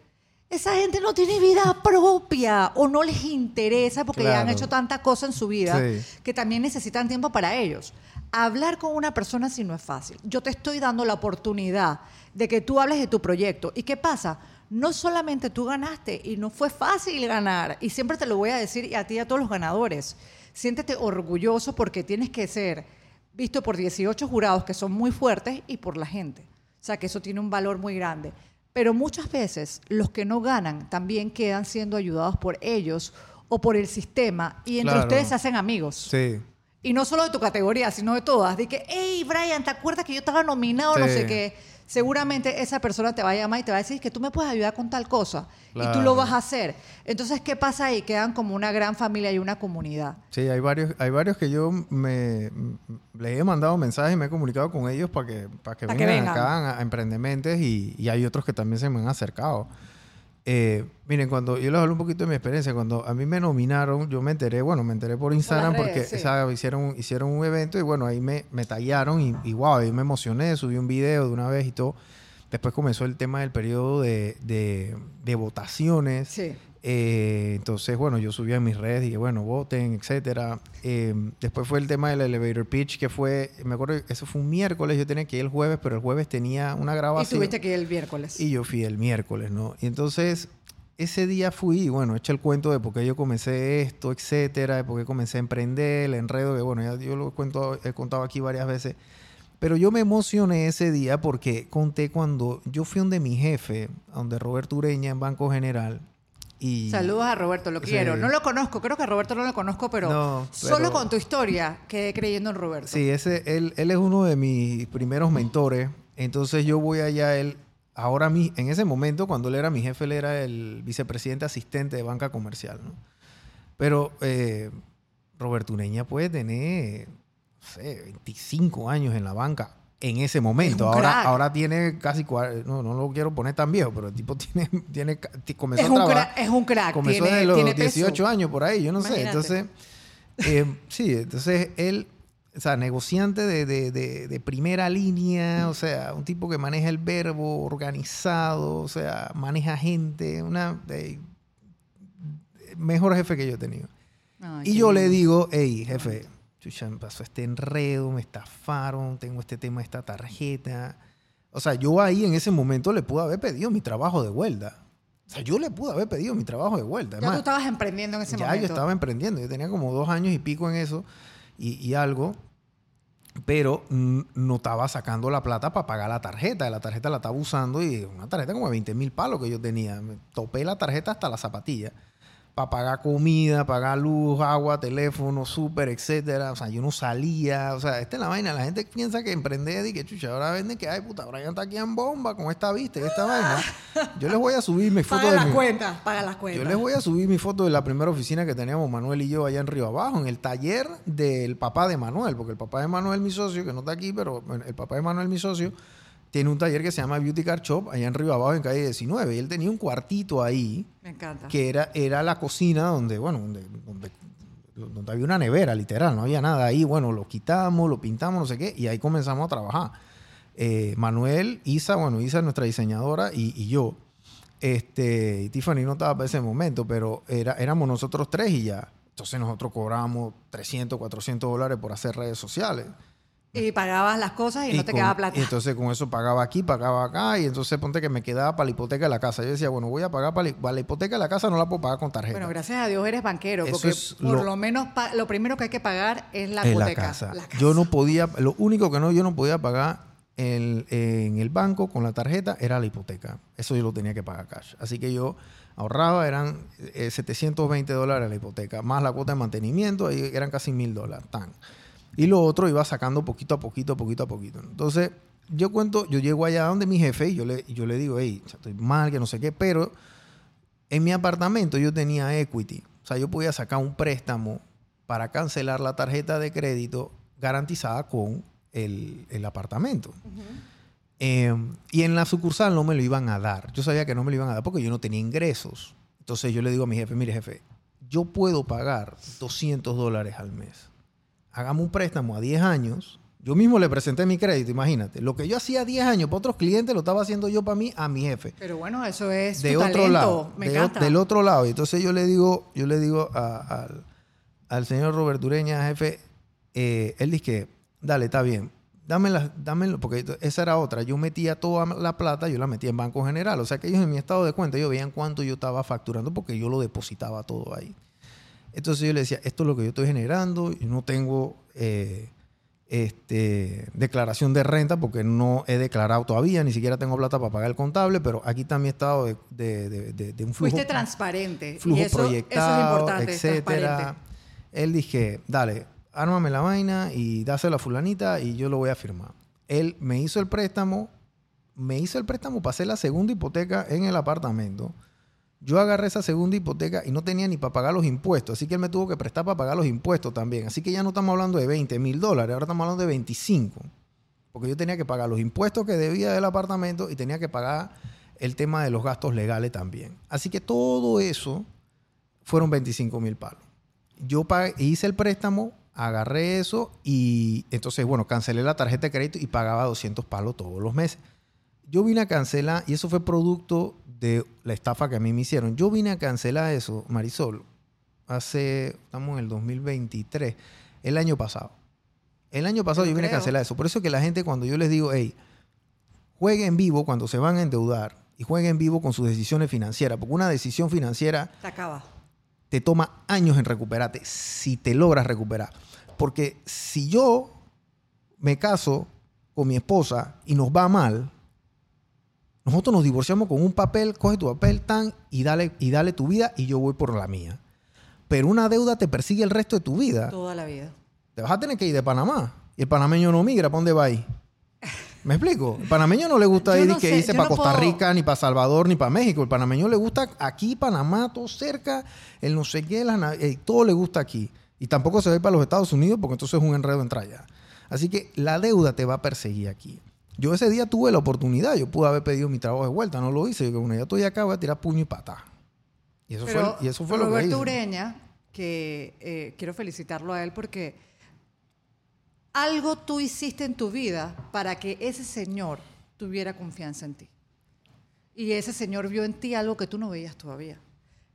B: Esa gente no tiene vida propia o no les interesa porque ya han hecho tanta cosa en su vida
A: Sí.
B: que también necesitan tiempo para ellos. Hablar con una persona sí no es fácil. Yo te estoy dando la oportunidad de que tú hables de tu proyecto. ¿Y qué pasa? No solamente tú ganaste y no fue fácil ganar, y siempre te lo voy a decir y a ti y a todos los ganadores, siéntete orgulloso porque tienes que ser visto por 18 jurados que son muy fuertes y por la gente. O sea que eso tiene un valor muy grande. Pero muchas veces los que no ganan también quedan siendo ayudados por ellos o por el sistema y entre
A: Claro.
B: ustedes se hacen amigos.
A: Sí.
B: Y no solo de tu categoría, sino de todas. De que, hey, Brian, ¿te acuerdas que yo estaba nominado? No
A: Sí.
B: sé qué. Seguramente esa persona te va a llamar y te va a decir que tú me puedes ayudar con tal cosa. Y tú lo vas a hacer. Entonces, ¿qué pasa ahí? Quedan como una gran familia y una comunidad.
A: Sí, hay varios, hay varios que yo me les he mandado mensajes y me he comunicado con ellos para que, para que
B: Pa' que
A: vengan
B: vengan.
A: acá a, a Emprendementes y, y hay otros que también se me han acercado. Eh, miren, cuando yo les hablo un poquito de mi experiencia, cuando a mí me nominaron, yo me enteré, bueno, me enteré por Instagram
B: redes,
A: porque
B: sí.
A: sea, hicieron, hicieron un evento y bueno, ahí me, me tallaron y, y wow, ahí me emocioné, subí un video de una vez y todo. Después comenzó el tema del periodo de, de, de votaciones.
B: Sí.
A: Eh, entonces, bueno, yo subí a mis redes, dije, bueno, voten, etcétera. Eh, después fue el tema del elevator pitch, que fue, me acuerdo, eso fue un miércoles, yo tenía que ir el jueves, pero el jueves tenía una
B: Y
A: grabación.
B: tuviste que ir el miércoles.
A: Y yo fui el miércoles, ¿no? Y entonces, ese día fui, y bueno, eché el cuento de por qué yo comencé esto, etcétera, de por qué comencé a emprender, el enredo, que bueno, ya yo lo cuento, he contado aquí varias veces. Pero yo me emocioné ese día porque conté cuando yo fui donde mi jefe, donde Roberto Ureña en Banco General. Y
B: Saludos a Roberto, lo
A: Sí.
B: quiero. No lo conozco, creo que a Roberto no lo conozco, pero,
A: No,
B: solo
A: pero-
B: con tu historia quedé creyendo en Roberto.
A: Sí, ese, él, él es uno de mis primeros mentores. Entonces yo voy allá, él, ahora mi, en ese momento, cuando él era mi jefe, él era el vicepresidente asistente de banca comercial, ¿no? Pero eh, Roberto Ureña puede tener, no sé, 25 años en la banca en ese momento. Ahora,
B: crack.
A: ahora tiene casi, no, no lo quiero poner tan viejo, pero el tipo tiene, tiene comenzó
B: Es
A: a
B: un,
A: trabajar.
B: crack, es un crack.
A: Comenzó
B: tiene,
A: desde los
B: tiene peso.
A: 18 años por ahí, yo no sé. Entonces, eh, sí, entonces él, o sea, negociante de, de- de- de primera línea, o sea, un tipo que maneja el verbo, organizado, o sea, maneja gente, una eh, mejor jefe que yo he tenido.
B: Ay,
A: Y yo le digo, hey, jefe, chucha, me pasó este enredo, me estafaron, tengo este tema esta tarjeta. O sea, yo ahí en ese momento le pude haber pedido mi trabajo de vuelta. O sea, yo le pude haber pedido mi trabajo de vuelta.
B: Ya tú
A: Además,
B: estabas emprendiendo en ese
A: ya
B: momento.
A: yo estaba emprendiendo, yo tenía como dos años y pico en eso y, y algo, pero mm, no estaba sacando la plata para pagar la tarjeta. La tarjeta la estaba usando y una tarjeta como de 20 mil palos que yo tenía. Me topé la tarjeta hasta la zapatilla. Para pagar comida, pagar luz, agua, teléfono, súper, etcétera. O sea, yo no salía. O sea, esta es la vaina. La gente piensa que emprender y que chucha, ahora venden que, ay, puta, Brian está aquí en bomba con esta vista y esta vaina. Yo les voy a subir mi foto
B: Paga las
A: mi-
B: cuentas, paga las cuentas.
A: Yo les voy a subir mi foto de la primera oficina que teníamos Manuel y yo allá en Río Abajo, en el taller del papá de Manuel, porque el papá de Manuel, mi socio, que no está aquí, pero el papá de Manuel, mi socio, tiene un taller que se llama Beauty Car Shop allá en Río Abajo, en calle 19. Y él tenía un cuartito ahí,
B: Me encanta.
A: que era, era la cocina donde, bueno, donde, donde, donde había una nevera, literal, no había nada ahí. Bueno, lo quitamos, lo pintamos, no sé qué, y ahí comenzamos a trabajar. Eh, Manuel, Isa, bueno, Isa es nuestra diseñadora y, y yo. Este, y Tiffany no estaba para ese momento, pero era, éramos nosotros tres y ya. Entonces nosotros cobramos 300, 400 dólares por hacer redes sociales.
B: Y pagabas las cosas y, no te
A: con-
B: quedaba plata.
A: y entonces con eso pagaba aquí, pagaba acá, y entonces ponte que me quedaba para la hipoteca de la casa. Yo decía, bueno, voy a pagar para la, para la hipoteca de la casa, no la puedo pagar con tarjeta.
B: Bueno, gracias a Dios eres banquero,
A: Eso
B: porque por
A: lo-
B: lo, menos lo primero que hay que pagar es la hipoteca.
A: la casa.
B: La casa.
A: Yo no podía, lo único que no, yo no podía pagar en, en el banco con la tarjeta era la hipoteca. Eso yo lo tenía que pagar cash. Así que yo ahorraba, eran eh, 720 dólares la hipoteca, más la cuota de mantenimiento, ahí eran casi mil dólares. Tan. Y lo otro iba sacando poquito a poquito, poquito a poquito. Entonces, yo cuento, yo llego allá donde mi jefe y yo le, yo le digo, hey, estoy mal, que no sé qué, pero en mi apartamento yo tenía equity. O sea, yo podía sacar un préstamo para cancelar la tarjeta de crédito garantizada con el, el apartamento. Eh, y en la sucursal no me lo iban a dar. Yo sabía que no me lo iban a dar porque yo no tenía ingresos. Entonces yo le digo a mi jefe, mire jefe, yo puedo pagar 200 dólares al mes. Hagamos un préstamo a 10 años. Yo mismo le presenté mi crédito, imagínate. Lo que yo hacía a 10 años para otros clientes lo estaba haciendo yo para mí, a mi jefe
B: Pero bueno, eso es
A: de
B: tu
A: otro
B: talento.
A: lado.
B: Me
A: de o-
B: encanta.
A: del otro lado. Y entonces yo le digo, yo le digo a- al, al señor Robert Ureña, jefe, eh, él dice que, dale, está bien. Dámela, dámelo, porque esa era otra. Yo metía toda la plata, yo la metía en Banco General. O sea que ellos en mi estado de cuenta, ellos veían cuánto yo estaba facturando porque yo lo depositaba todo ahí. Entonces yo le decía, esto es lo que yo estoy generando, yo no tengo eh, este, declaración de renta porque no he declarado todavía, ni siquiera tengo plata para pagar el contable, pero aquí está mi estado de, de- de- de- de un flujo,
B: Fuiste transparente.
A: flujo
B: y eso,
A: proyectado,
B: eso es
A: etcétera. Él dije, dale, ármame la vaina y dásela a fulanita y yo lo voy a firmar. Él me hizo el préstamo, me hizo el préstamo para hacer la segunda hipoteca en el apartamento. Yo agarré esa segunda hipoteca y no tenía ni para pagar los impuestos. Así que él me tuvo que prestar para pagar los impuestos también. Así que ya no estamos hablando de 20 mil dólares, ahora estamos hablando de 25. Porque yo tenía que pagar los impuestos que debía del apartamento y tenía que pagar el tema de los gastos legales también. Así que todo eso fueron 25 mil palos. Yo pagué- hice el préstamo, agarré eso y entonces, bueno, cancelé la tarjeta de crédito y pagaba 200 palos todos los meses. Yo vine a cancelar, y eso fue producto de la estafa que a mí me hicieron. Yo vine a cancelar eso, Marisol, hace, estamos en el 2023, el año pasado. El año pasado
B: Yo
A: yo vine a cancelar eso. Por eso que la gente cuando yo les digo, hey, jueguen vivo cuando se van a endeudar y jueguen vivo con sus decisiones financieras, porque una decisión financiera
B: Se acaba.
A: te toma años en recuperarte si te logras recuperar. Porque si yo me caso con mi esposa y nos va mal, nosotros nos divorciamos con un papel, coge tu papel tan y dale, y dale tu vida y yo voy por la mía. Pero una deuda te persigue el resto de tu vida.
B: Toda la vida.
A: Te vas a tener que ir de Panamá. Y el panameño no migra, ¿para dónde va ahí? ¿Me explico? El panameño no le gusta ir
B: no
A: que
B: yo
A: para
B: no
A: Costa
B: puedo-
A: Rica, ni para Salvador, ni para México. El panameño le gusta aquí, Panamá, todo cerca, el no sé qué, la eh, todo le gusta aquí. Y tampoco se va a ir para los Estados Unidos porque entonces es un enredo entrar allá. Así que la deuda te va a perseguir aquí. Yo ese día tuve la oportunidad, yo pude haber pedido mi trabajo de vuelta, no lo hice. Yo, bueno, ya estoy acá, voy a tirar puño y pata. Y eso
B: Pero
A: fue, y eso fue lo que
B: Roberto
A: hice.
B: Ureña, que eh, quiero felicitarlo a él porque algo tú hiciste en tu vida para que ese señor tuviera confianza en ti. Y ese señor vio en ti algo que tú no veías todavía.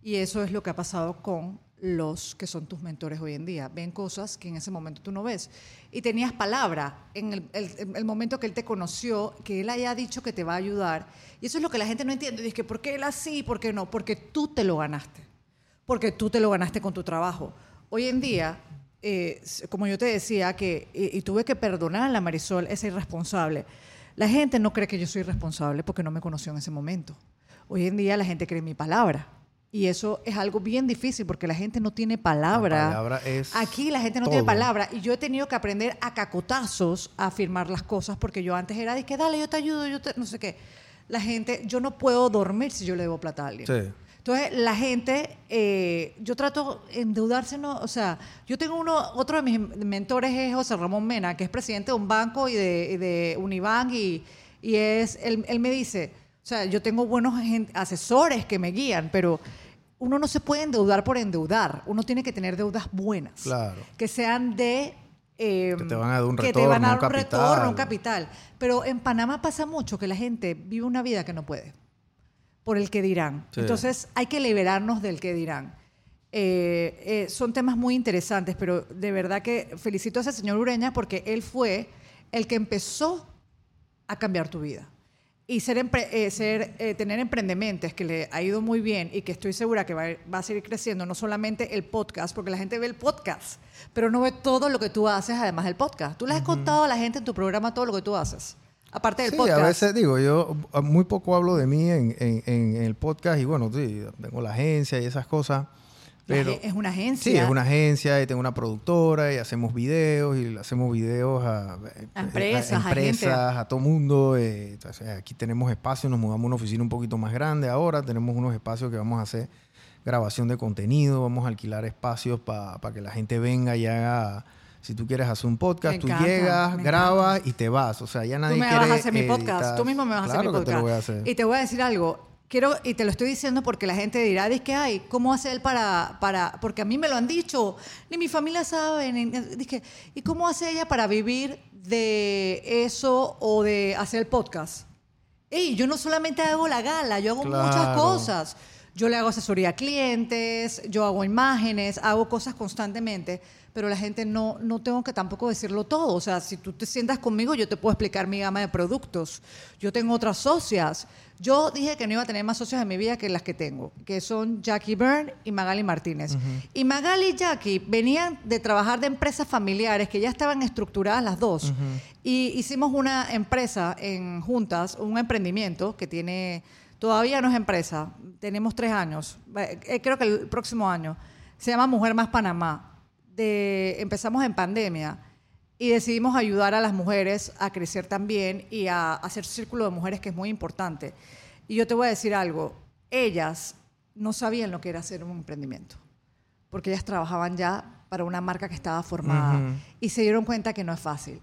B: Y eso es lo que ha pasado con los que son tus mentores hoy en día. Ven cosas que en ese momento tú no ves. Y tenías palabra en el, momento que él te conoció, que él haya dicho que te va a ayudar. Y eso es lo que la gente no entiende. Dice ¿por qué él así? ¿Por qué no? Porque tú te lo ganaste. Porque tú te lo ganaste con tu trabajo. Hoy en día, eh, como yo te decía, que, y, y tuve que perdonar a la Marisol, esa irresponsable. La gente no cree que yo soy responsable porque no me conoció en ese momento. Hoy en día la gente cree mi palabra. Y eso es algo bien difícil porque la gente no tiene palabra.
A: La palabra es
B: Aquí la gente no
A: todo.
B: tiene palabra. Y yo he tenido que aprender a cacotazos a afirmar las cosas porque yo antes era de que dale, yo te ayudo, yo te. no sé qué. La gente, yo no puedo dormir si yo le debo plata a alguien.
A: Sí.
B: Entonces, la gente, eh, yo trato de endeudarse, no, o sea, yo tengo uno, otro de mis mentores es José Ramón Mena, que es presidente de un banco y de, y de Unibank, y, y es, él, él me dice, o sea, yo tengo buenos asesores que me guían, pero uno no se puede endeudar por endeudar, uno tiene que tener deudas buenas,
A: Claro.
B: que sean de... eh,
A: Que te van a dar un
B: que te van
A: retorno,
B: a dar
A: un
B: un retorno,
A: capital.
B: un capital. Pero en Panamá pasa mucho que la gente vive una vida que no puede por el que dirán.
A: Sí.
B: Entonces hay que liberarnos del que dirán. Eh, eh, son temas muy interesantes, pero de verdad que felicito a ese señor Ureña porque él fue el que empezó a cambiar tu vida. Y ser, eh, ser eh, tener emprendimientos que le ha ido muy bien y que estoy segura que va, a- va a seguir creciendo, no solamente el podcast, porque la gente ve el podcast, pero no ve todo lo que tú haces además del podcast. Tú le has contado a la gente en tu programa todo lo que tú haces, aparte del
A: Sí,
B: podcast.
A: a veces digo, yo muy poco hablo de mí en, en- en el podcast y bueno, sí, tengo la agencia y esas cosas, pero...
B: es una agencia.
A: Sí, es una agencia y tengo una productora y hacemos videos y hacemos videos a,
B: A empresas, a
A: a, empresas, a todo mundo. eh, entonces, aquí tenemos espacio, nos mudamos a una oficina un poquito más grande ahora, tenemos unos espacios que vamos a hacer grabación de contenido, vamos a alquilar espacios para que la gente venga y haga... Si tú quieres hacer un podcast,
B: Me
A: tú
B: encanta,
A: llegas, grabas y te vas. O sea, ya nadie
B: Tú me
A: quiere
B: vas a hacer mi podcast. Tú mismo me vas a hacer mi
A: te
B: podcast.
A: lo voy a hacer.
B: Y te voy a decir algo. Quiero, y te lo estoy diciendo porque la gente dirá, es que, ay, ¿cómo hace él para, para, porque a mí me lo han dicho, ni mi familia sabe, ni, dije, ¿y cómo hace ella para vivir de eso o de hacer el podcast? Ey, yo no solamente hago la gala, yo hago muchas cosas. Yo le hago asesoría a clientes, yo hago imágenes, hago cosas constantemente, pero la gente no, no tengo que tampoco decirlo todo. O sea, si tú te sientas conmigo, yo te puedo explicar mi gama de productos. Yo tengo otras socias. Yo dije que no iba a tener más socios en mi vida que las que tengo, que son Jackie Byrne y Magali Martínez. Y Magali y Jackie venían de trabajar de empresas familiares que ya estaban estructuradas las dos. Y hicimos una empresa en juntas, un emprendimiento que tiene Todavía no es empresa. Tenemos tres años. Eh, Creo que el próximo año. Se llama Mujer Más Panamá. De, empezamos en pandemia y decidimos ayudar a las mujeres a crecer también y a hacer círculo de mujeres que es muy importante. Y yo te voy a decir algo. Ellas no sabían lo que era hacer un emprendimiento. Porque ellas trabajaban ya para una marca que estaba formada y se dieron cuenta que no es fácil.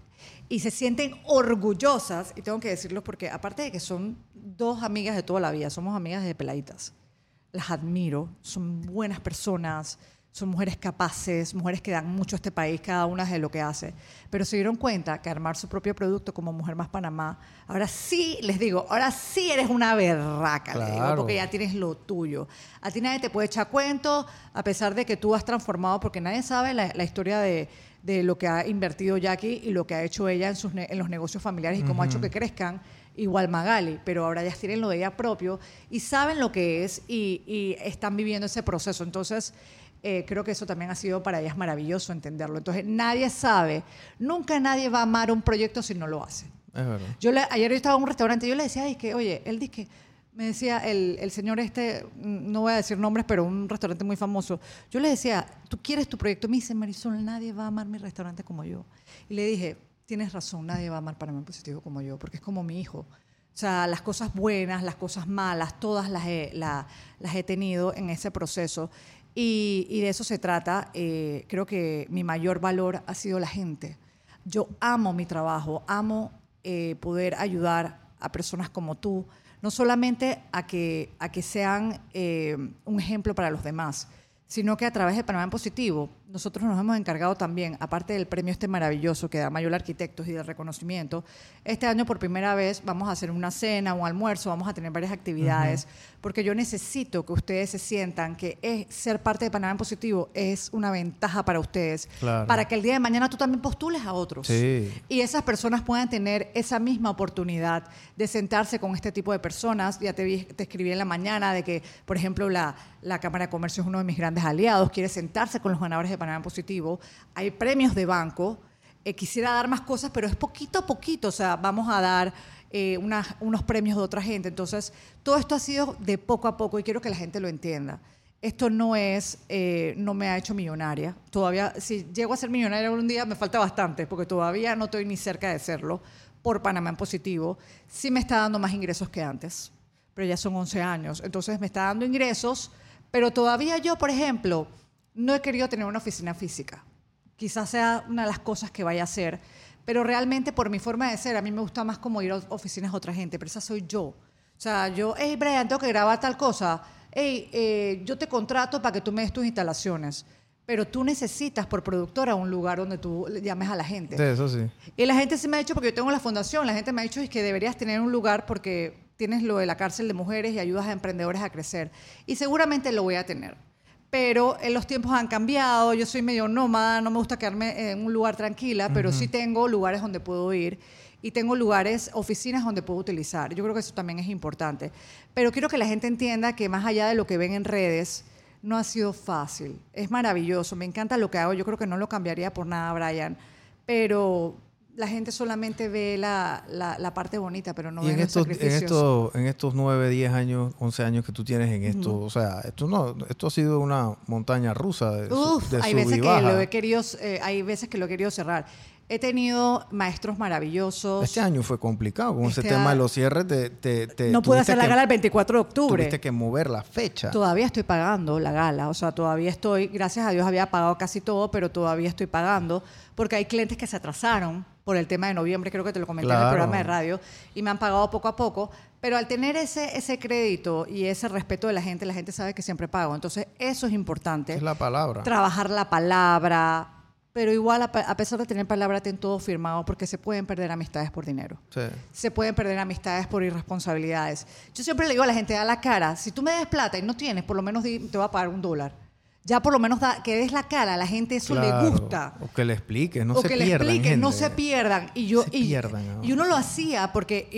B: Y se sienten orgullosas, y tengo que decirlo porque aparte de que son dos amigas de toda la vida, somos amigas de peladitas, las admiro, son buenas personas, son mujeres capaces, mujeres que dan mucho a este país, cada una de lo que hace. Pero se dieron cuenta que armar su propio producto como Mujer Más Panamá, ahora sí, les digo, ahora sí eres una berraca, les digo,
A: Claro.
B: porque ya tienes lo tuyo. A ti nadie te puede echar cuento, a pesar de que tú has transformado, porque nadie sabe la, la historia de, de lo que ha invertido Jackie y lo que ha hecho ella en, sus ne- en los negocios familiares y cómo ha hecho que crezcan. Igual Magali, pero ahora ya tienen lo de ella propio y saben lo que es y, y están viviendo ese proceso. Entonces, eh, creo que eso también ha sido para ellas maravilloso entenderlo. Entonces, nadie sabe, nunca nadie va a amar un proyecto si no lo hace.
A: Es verdad.
B: Yo le- ayer yo estaba en un restaurante y yo le decía, ay, que, oye, él dice que, me decía el, el señor este, mm, no voy a decir nombres, pero un restaurante muy famoso. Yo le decía, ¿tú quieres tu proyecto? Me dice, Marisol, nadie va a amar mi restaurante como yo. Y le dije, tienes razón, nadie va a amar Panamá Positivo como yo, porque es como mi hijo. O sea, las cosas buenas, las cosas malas, todas las he, la- las he tenido en ese proceso. Y, y de eso se trata. Eh, creo que mi mayor valor ha sido la gente. Yo amo mi trabajo, amo eh, poder ayudar a personas como tú, no solamente a que, a que sean eh, un ejemplo para los demás, sino que a través de Panamá en Positivo, nosotros nos hemos encargado también, aparte del premio este maravilloso que da Mayor Arquitectos y del reconocimiento, este año por primera vez vamos a hacer una cena, un almuerzo, vamos a tener varias actividades, porque yo necesito que ustedes se sientan que es- ser parte de Panamá en Positivo es una ventaja para ustedes,
A: Claro.
B: para que el día de mañana tú también postules a otros
A: Sí.
B: y esas personas puedan tener esa misma oportunidad de sentarse con este tipo de personas. Ya te, vi- te escribí en la mañana de que, por ejemplo, la, la Cámara de Comercio es uno de mis grandes aliados, quiere sentarse con los ganadores de Panamá en Positivo. Hay premios de banco. Eh, quisiera dar más cosas, pero es poquito a poquito. O sea, vamos a dar eh, unos premios de otra gente. Entonces, todo esto ha sido de poco a poco y quiero que la gente lo entienda. esto no es, eh, no me ha hecho millonaria. Todavía, si llego a ser millonaria algún día, me falta bastante, porque todavía no estoy ni cerca de serlo por Panamá en positivo. Sí me está dando más ingresos que antes, pero ya son 11 años. Entonces me está dando ingresos, pero todavía yo, por ejemplo, no he querido tener una oficina física. Quizás sea una de las cosas que vaya a hacer, pero realmente por mi forma de ser, a mí me gusta más como ir a oficinas de otra gente, pero esa soy yo. O sea, yo, hey Brian, tengo que grabar tal cosa hey, eh, yo te contrato para que tú me des tus instalaciones, pero tú necesitas por productora un lugar donde tú llames a la gente.
A: Sí, eso sí.
B: Y la gente se me ha dicho, porque yo tengo la fundación, la gente me ha dicho es que deberías tener un lugar porque tienes lo de la cárcel de mujeres y ayudas a emprendedores a crecer. Y seguramente lo voy a tener. Pero en los tiempos han cambiado, yo soy medio nómada, no me gusta quedarme en un lugar tranquila, pero sí tengo lugares donde puedo ir y tengo lugares, oficinas donde puedo utilizar. Yo creo que eso también es importante. Pero quiero que la gente entienda que más allá de lo que ven en redes, no ha sido fácil. Es maravilloso, me encanta lo que hago, yo creo que no lo cambiaría por nada, Brian. Pero la gente solamente ve la, la, parte bonita, pero no ve
A: en estos, en estos, en estos 9, 10 años, 11 años que tú tienes en esto, o sea, esto no, esto ha sido una montaña rusa de,
B: Uf, hay veces que lo he querido, eh, hay veces que lo he querido cerrar. He tenido maestros maravillosos.
A: Este año fue complicado con ese este tema de los cierres.
B: no pude hacer la gala el 24 de octubre.
A: Tuviste que mover la fecha.
B: Todavía estoy pagando la gala. O sea, todavía estoy, gracias a Dios había pagado casi todo, pero todavía estoy pagando porque hay clientes que se atrasaron por el tema de noviembre, creo que te lo comenté en el programa de radio, y me han pagado poco a poco. Pero al tener ese, ese crédito y ese respeto de la gente, la gente sabe que siempre pago. Entonces, eso es importante.
A: Es la palabra.
B: Trabajar la palabra, pero igual, a pesar de tener palabra, ten todo firmado porque se pueden perder amistades por dinero. Se pueden perder amistades por irresponsabilidades. Yo siempre le digo a la gente, a la cara, si tú me des plata y no tienes, por lo menos te voy a pagar un dólar ya por lo menos que des la cara, a la gente eso le gusta.
A: O que le expliques, no
B: o
A: se
B: que
A: pierdan.
B: le expliques, no se pierdan. Y yo y, y, uno lo hacía porque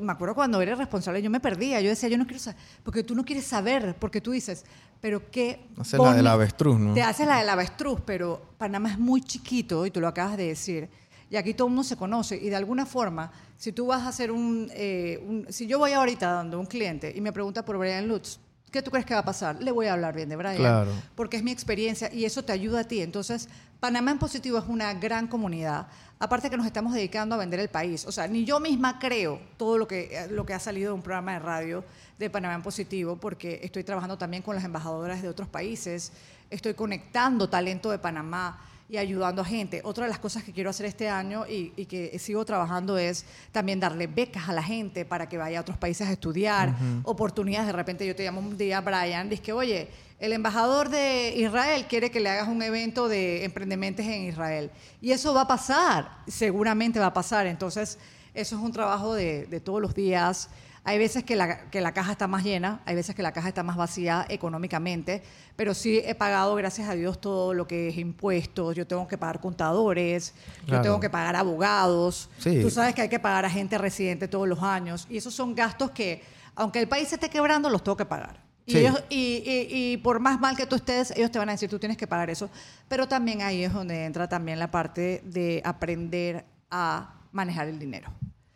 B: me acuerdo cuando era responsable, yo me perdía, yo decía, yo no quiero saber, porque tú no quieres saber, porque tú dices, pero qué
A: Haces la del avestruz, ¿no?
B: Te haces la del avestruz, pero Panamá es muy chiquito y tú lo acabas de decir. Y aquí todo el mundo se conoce y de alguna forma, si tú vas a hacer un, eh, un si yo voy ahorita dando un cliente y me pregunta por Brian Lutz, ¿Qué tú crees que va a pasar? Le voy a hablar bien de Brian.
A: Claro.
B: Porque es mi experiencia y eso te ayuda a ti. Entonces, Panamá en Positivo es una gran comunidad. Aparte que nos estamos dedicando a vender el país. O sea, ni yo misma creo todo lo que, lo que ha salido de un programa de radio de Panamá en Positivo, porque estoy trabajando también con las embajadoras de otros países. Estoy conectando talento de Panamá y ayudando a gente. Otra de las cosas que quiero hacer este año y, que sigo trabajando es también darle becas a la gente para que vaya a otros países a estudiar, oportunidades. De repente yo te llamo un día, Brian, dice que, oye, el embajador de Israel quiere que le hagas un evento de emprendimientos en Israel. Y eso va a pasar, seguramente va a pasar. Entonces, eso es un trabajo de, de todos los días. Hay veces que la, que la caja está más llena, hay veces que la caja está más vacía económicamente, pero sí he pagado, gracias a Dios, todo lo que es impuestos. Yo tengo que pagar contadores, yo tengo que pagar abogados. Tú sabes que hay que pagar a gente residente todos los años. Y esos son gastos que, aunque el país se esté quebrando, los tengo que pagar. Y, ellos, y, y, por más mal que tú estés, ellos te van a decir, tú tienes que pagar eso. Pero también ahí es donde entra también la parte de aprender a manejar el dinero.